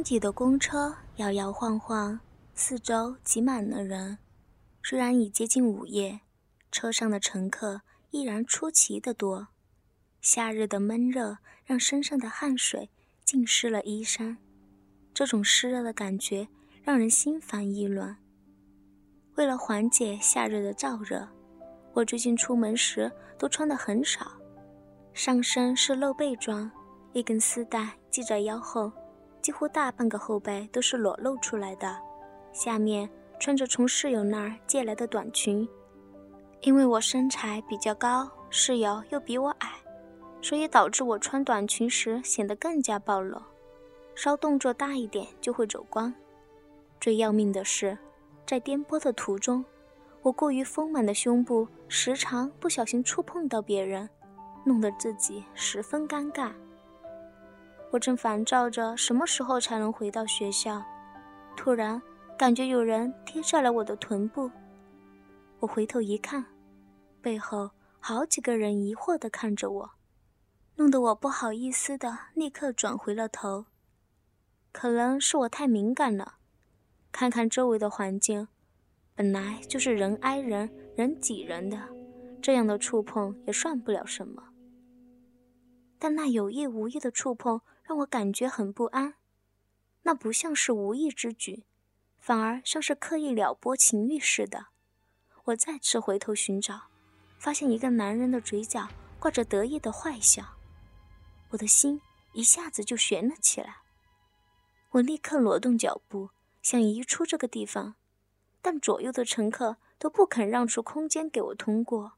拥挤的公车摇摇晃晃，四周挤满了人。虽然已接近午夜，车上的乘客依然出奇的多。夏日的闷热让身上的汗水浸湿了衣衫，这种湿热的感觉让人心烦意乱。为了缓解夏日的燥热，我最近出门时都穿得很少，上身是露背装，一根丝带系在腰后，几乎大半个后背都是裸露出来的。下面穿着从室友那儿借来的短裙，因为我身材比较高，室友又比我矮，所以导致我穿短裙时显得更加暴露，稍动作大一点就会走光。最要命的是。在颠簸的途中，我过于丰满的胸部时常不小心触碰到别人，弄得自己十分尴尬。我正烦躁着什么时候才能回到学校，突然感觉有人贴在了我的臀部。我回头一看，背后好几个人疑惑地看着我，弄得我不好意思的立刻转回了头。可能是我太敏感了。看看周围的环境，本来就是人挨人、人挤人的，这样的触碰也算不了什么。但那有意无意的触碰让我感觉很不安，那不像是无意之举，反而像是刻意撩拨情欲似的。我再次回头寻找，发现一个男人的嘴角挂着得意的坏笑，我的心一下子就悬了起来。我立刻挪动脚步。想移出这个地方，但左右的乘客都不肯让出空间给我通过，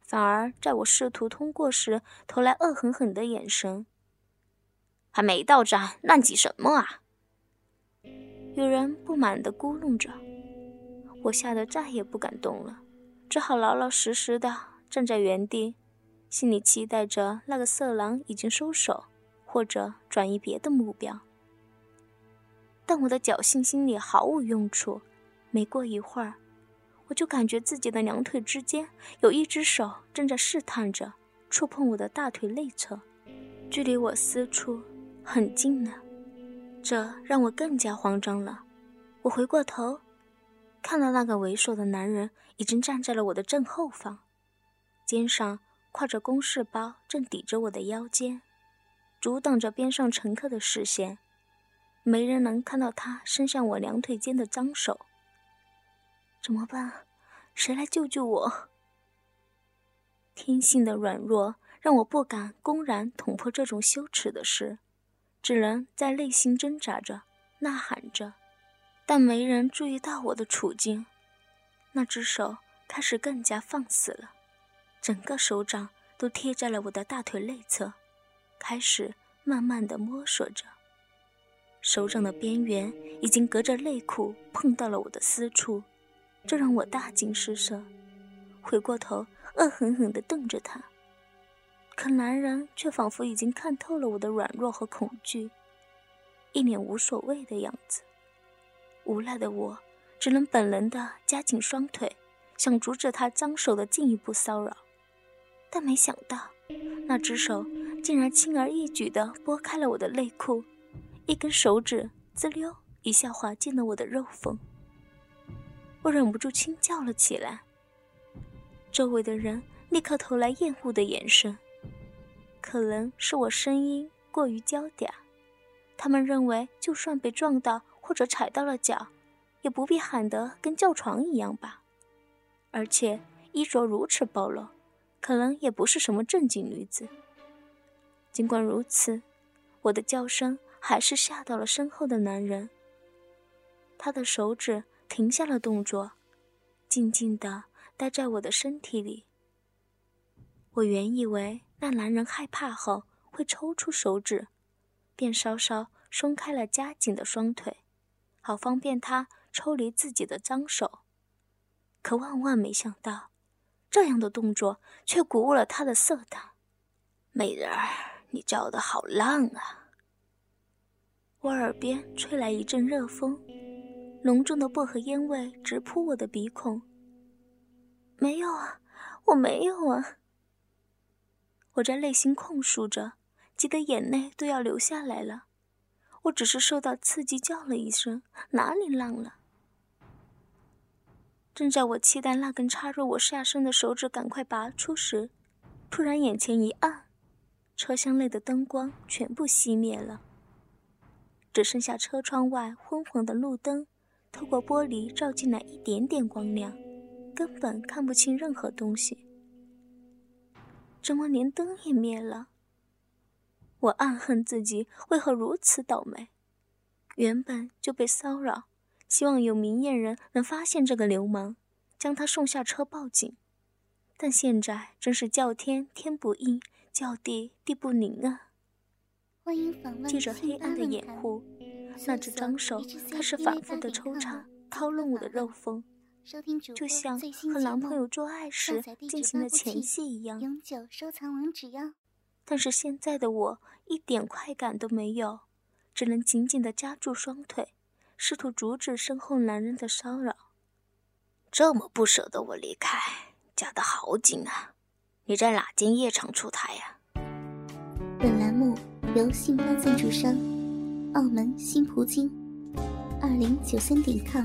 反而在我试图通过时投来恶狠狠的眼神。还没到站，乱挤什么啊？有人不满地咕哝着。我吓得再也不敢动了，只好老老实实的站在原地，心里期待着那个色狼已经收手，或者转移别的目标。但我的侥幸心理毫无用处。没过一会儿，我就感觉自己的两腿之间有一只手正在试探着触碰我的大腿内侧，距离我私处很近呢。这让我更加慌张了。我回过头，看到那个猥琐的男人已经站在了我的正后方，肩上挎着公事包，正抵着我的腰间，阻挡着边上乘客的视线。没人能看到他伸向我两腿间的脏手，怎么办？谁来救救我？天性的软弱让我不敢公然捅破这种羞耻的事，只能在内心挣扎着、呐喊着，但没人注意到我的处境。那只手开始更加放肆了，整个手掌都贴在了我的大腿内侧，开始慢慢的摸索着。手掌的边缘已经隔着内裤碰到了我的私处，这让我大惊失色。回过头，恶狠狠地瞪着他。可男人却仿佛已经看透了我的软弱和恐惧，一脸无所谓的样子。无奈的我只能本能地夹紧双腿，想阻止他脏手的进一步骚扰。但没想到，那只手竟然轻而易举地拨开了我的内裤。一根手指滋溜一下滑进了我的肉缝，我忍不住轻叫了起来。周围的人立刻投来厌恶的眼神，可能是我声音过于娇嗲，他们认为就算被撞到或者踩到了脚，也不必喊得跟叫床一样吧。而且衣着如此暴露，可能也不是什么正经女子。尽管如此，我的叫声。还是吓到了身后的男人。他的手指停下了动作，静静地待在我的身体里。我原以为那男人害怕后会抽出手指，便稍稍松开了夹紧的双腿，好方便他抽离自己的脏手。可万万没想到，这样的动作却鼓舞了他的色胆。美人儿，你叫的好浪啊！我耳边吹来一阵热风，浓重的薄荷烟味直扑我的鼻孔。没有啊，我没有啊！我在内心控诉着，急得眼泪都要流下来了。我只是受到刺激，叫了一声，哪里浪了？正在我期待那根插入我下身的手指赶快拔出时，突然眼前一暗，车厢内的灯光全部熄灭了，只剩下车窗外昏黄的路灯，透过玻璃照进来一点点光亮，根本看不清任何东西。怎么连灯也灭了？我暗恨自己为何如此倒霉。原本就被骚扰，希望有明眼人能发现这个流氓，将他送下车报警。但现在真是叫天天不应，叫地地不灵啊！借着黑暗的掩护，那只脏手开始反复的抽插、掏弄我的肉缝，就像和男朋友做爱时进行的前戏一样。永久收藏网址哟。但是现在的我一点快感都没有，只能紧紧地夹住双腿，试图阻止身后男人的骚扰。这么不舍得我离开，夹得好紧啊！你在哪间夜场出台呀？本栏目由信邦赞助商澳门新葡京二零九三点 com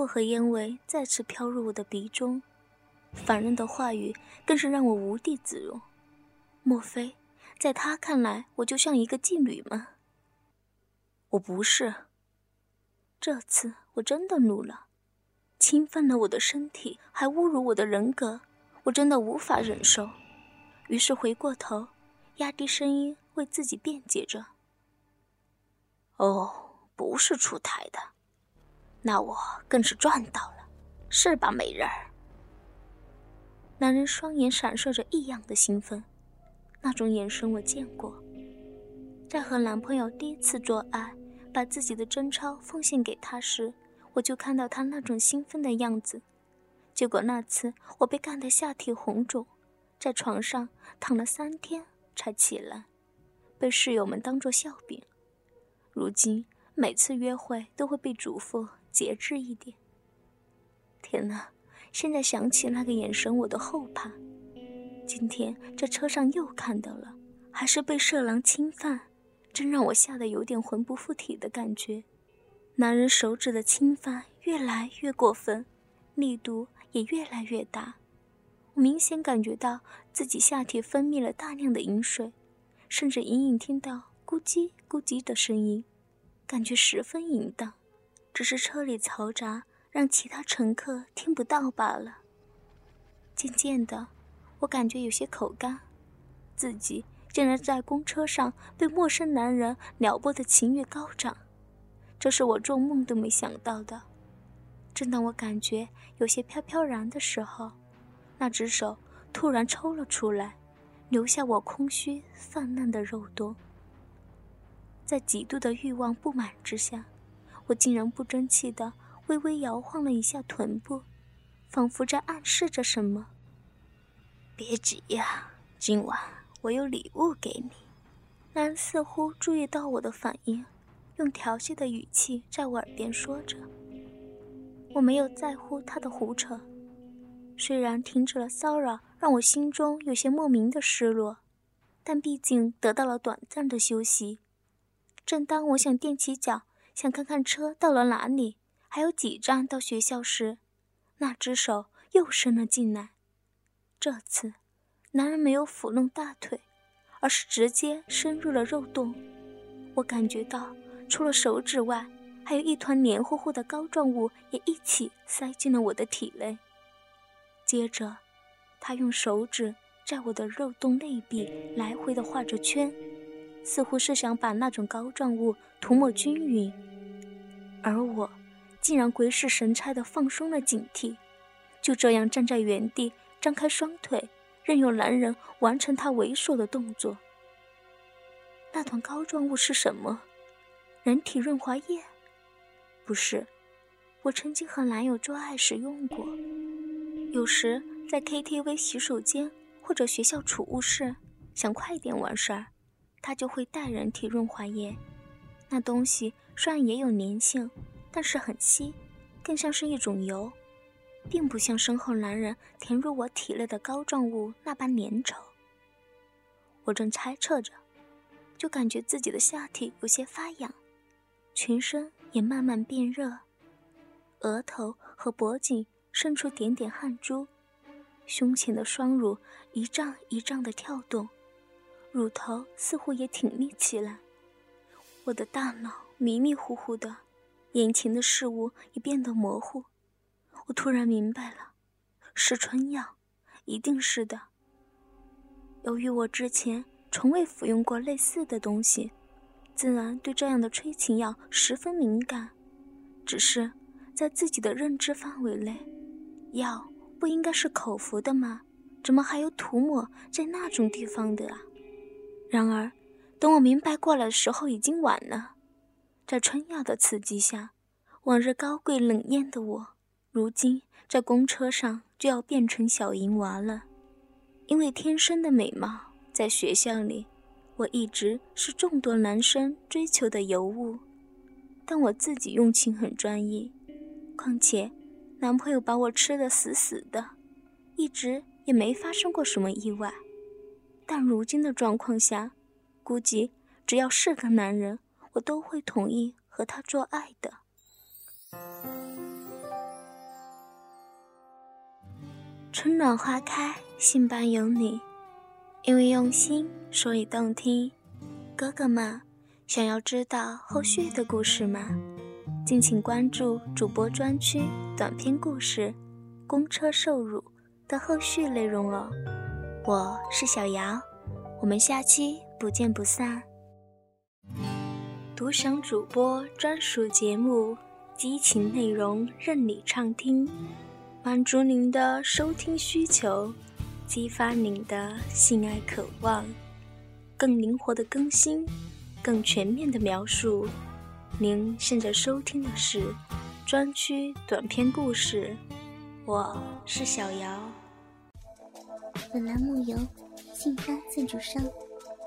薄荷烟味再次飘入我的鼻中，烦人的话语更是让我无地自容。莫非，在他看来，我就像一个妓女吗？我不是。这次我真的怒了，侵犯了我的身体，还侮辱我的人格，我真的无法忍受。于是回过头，压低声音为自己辩解着：“哦，不是出台的，那我更是赚到了，是吧，美人儿？”男人双眼闪烁着异样的兴奋。那种眼神我见过，在和男朋友第一次做爱，把自己的贞操奉献给他时，我就看到他那种兴奋的样子。结果那次我被干得下体红肿，在床上躺了三天才起来，被室友们当作笑柄。如今每次约会都会被嘱咐节制一点。天哪，现在想起那个眼神，我都后怕。今天在车上又看到了，还是被色狼侵犯，真让我吓得有点魂不附体的感觉。男人手指的侵犯越来越过分，力度也越来越大，我明显感觉到自己下体分泌了大量的饮水，甚至隐隐听到咕叽咕叽的声音，感觉十分淫荡。只是车里嘈杂，让其他乘客听不到罢了。渐渐的。我感觉有些口干，自己竟然在公车上被陌生男人撩拨的情欲高涨，这是我做梦都没想到的。正当我感觉有些飘飘然的时候，那只手突然抽了出来，留下我空虚泛滥的肉多。在极度的欲望不满之下，我竟然不争气的微微摇晃了一下臀部，仿佛在暗示着什么。别急呀，今晚我有礼物给你。男人似乎注意到我的反应，用调戏的语气在我耳边说着。我没有在乎他的胡扯，虽然停止了骚扰，让我心中有些莫名的失落，但毕竟得到了短暂的休息。正当我想踮起脚，想看看车到了哪里，还有几站到学校时，那只手又伸了进来。这次，男人没有抚弄大腿，而是直接伸入了肉洞。我感觉到，除了手指外，还有一团黏糊糊的膏状物也一起塞进了我的体内。接着，他用手指在我的肉洞内壁来回的画着圈，似乎是想把那种膏状物涂抹均匀。而我，竟然鬼使神差地放松了警惕，就这样站在原地。张开双腿，任由男人完成他猥琐的动作。那团膏状物是什么？人体润滑液？不是，我曾经和男友做爱时用过。有时在 KTV 洗手间或者学校储物室，想快点完事儿，他就会带人体润滑液。那东西虽然也有粘性，但是很稀，更像是一种油，并不像身后男人填入我体内的膏状物那般粘稠。我正猜测着，就感觉自己的下体有些发痒，全身也慢慢变热，额头和脖颈渗出点点汗珠，胸前的双乳一胀一胀的跳动，乳头似乎也挺立起来。我的大脑迷迷糊糊的，眼前的事物也变得模糊。我突然明白了，是春药，一定是的。由于我之前从未服用过类似的东西，自然对这样的催情药十分敏感。只是在自己的认知范围内，药不应该是口服的吗？怎么还有涂抹在那种地方的啊？然而。等我明白过来的时候，已经晚了。在春药的刺激下，往日高贵冷艳的我，如今在公车上就要变成小淫娃了。因为天生的美貌，在学校里，我一直是众多男生追求的尤物。但我自己用情很专一，况且男朋友把我吃得死死的，一直也没发生过什么意外。但如今的状况下，估计只要是个男人，我都会同意和他做爱的。春暖花开，信般有你。因为用心，所以动听。哥哥们，想要知道后续的故事吗？敬请关注主播专区短篇故事《公车受辱》的后续内容哦。我是小姚，我们下期。不见不散。独享主播专属节目，激情内容任你畅听，满足您的收听需求，激发您的性爱渴望，更灵活的更新，更全面的描述。您现在收听的是专区短篇故事，我是小姚。本栏目由信发赞助商。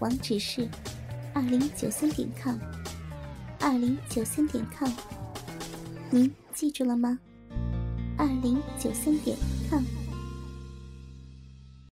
网址是二零九三点 com，二零九三点 com，您记住了吗？二零九三点 com。